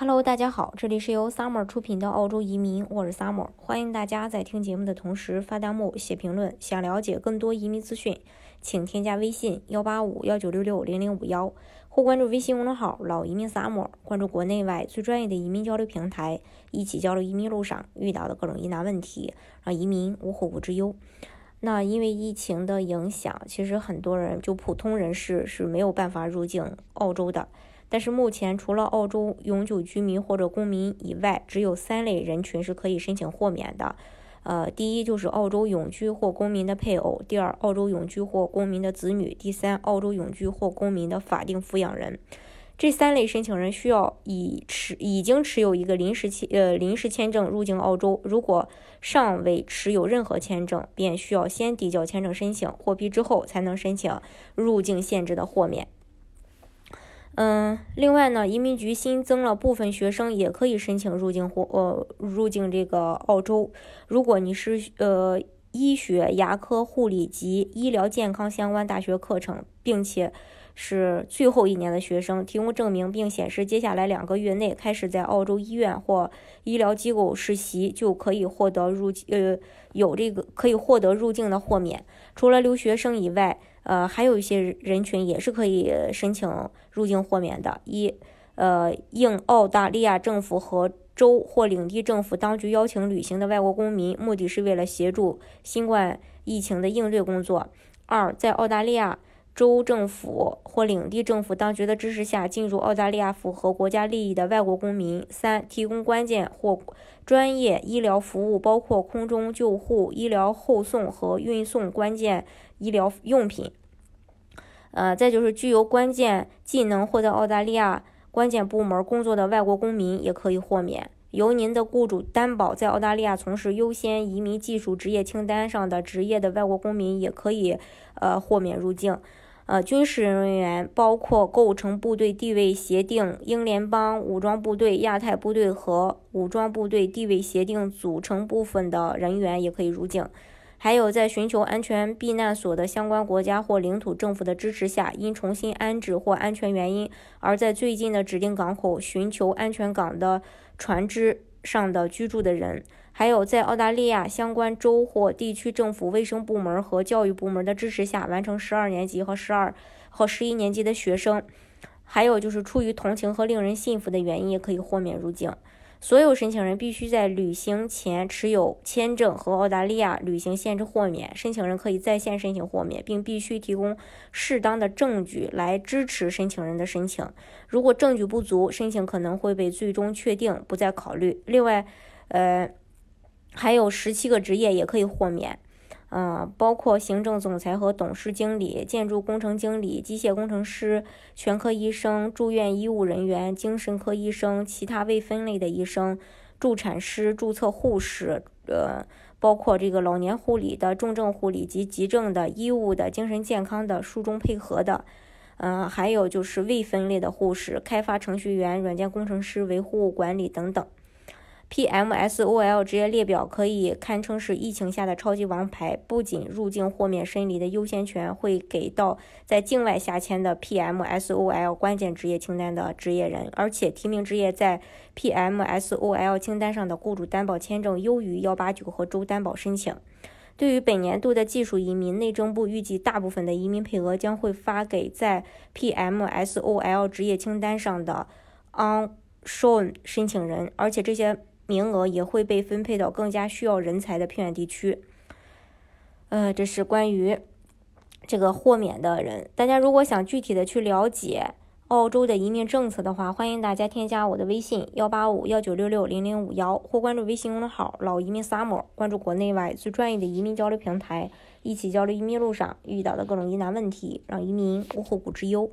Hello，大家好，这里是由 Summer 出品的澳洲移民，我是 Summer，欢迎大家在听节目的同时发弹幕、写评论。想了解更多移民资讯，请添加微信幺八五幺九六六零零五幺，或关注微信公众号“老移民 Summer”，关注国内外最专业的移民交流平台，一起交流移民路上遇到的各种疑难问题，让移民无后顾之忧。那因为疫情的影响，其实很多人就普通人士是没有办法入境澳洲的。但是目前，除了澳洲永久居民或者公民以外，只有三类人群是可以申请豁免的。呃，第一就是澳洲永居或公民的配偶；第二，澳洲永居或公民的子女；第三，澳洲永居或公民的法定抚养人。这三类申请人需要已持已经持有一个临时签呃临时签证入境澳洲。如果尚未持有任何签证，便需要先递交签证申请，获批之后才能申请入境限制的豁免。嗯，另外呢，移民局新增了部分学生也可以申请入境或呃入境这个澳洲。如果你是呃医学、牙科、护理及医疗健康相关大学课程，并且是最后一年的学生，提供证明并显示接下来两个月内开始在澳洲医院或医疗机构实习，就可以获得入呃有这个可以获得入境的豁免。除了留学生以外。呃，还有一些人群也是可以申请入境豁免的。一，呃，应澳大利亚政府和州或领地政府当局邀请旅行的外国公民，目的是为了协助新冠疫情的应对工作。二，在澳大利亚州政府或领地政府当局的支持下进入澳大利亚符合国家利益的外国公民。三，提供关键或专业医疗服务，包括空中救护、医疗后送和运送关键医疗用品。呃，再就是具有关键技能或在澳大利亚关键部门工作的外国公民也可以豁免。由您的雇主担保在澳大利亚从事优先移民技术职业清单上的职业的外国公民也可以呃豁免入境。呃，军事人员包括构成部队地位协定、英联邦武装部队、亚太部队和武装部队地位协定组成部分的人员也可以入境。还有，在寻求安全避难所的相关国家或领土政府的支持下，因重新安置或安全原因而在最近的指定港口寻求安全港的船只上的居住的人；还有，在澳大利亚相关州或地区政府卫生部门和教育部门的支持下完成十二年级和十二和十一年级的学生；还有就是出于同情和令人信服的原因，也可以豁免入境。所有申请人必须在旅行前持有签证和澳大利亚旅行限制豁免。申请人可以在线申请豁免，并必须提供适当的证据来支持申请人的申请。如果证据不足，申请可能会被最终确定不再考虑。另外，呃，还有十七个职业也可以豁免。嗯，包括行政总裁和董事经理、建筑工程经理、机械工程师、全科医生、住院医务人员、精神科医生、其他未分类的医生、助产师、注册护士，呃，包括这个老年护理的、重症护理及急症的、医务的、精神健康的、术中配合的，嗯，还有就是未分类的护士、开发程序员、软件工程师、维护管理等等。PMSOL 职业列表可以堪称是疫情下的超级王牌，不仅入境豁免申离的优先权会给到在境外下签的 PMSOL 关键职业清单的职业人，而且提名职业在 PMSOL 清单上的雇主担保签证优于189和州担保申请。对于本年度的技术移民，内政部预计大部分的移民配额将会发给在 PMSOL 职业清单上的 unshown 申请人，而且这些。名额也会被分配到更加需要人才的偏远地区。呃，这是关于这个豁免的人。大家如果想具体的去了解澳洲的移民政策的话，欢迎大家添加我的微信幺八五幺九六六零零五幺，或关注微信公众号“老移民 summer”，关注国内外最专业的移民交流平台，一起交流移民路上遇到的各种疑难问题，让移民无后顾之忧。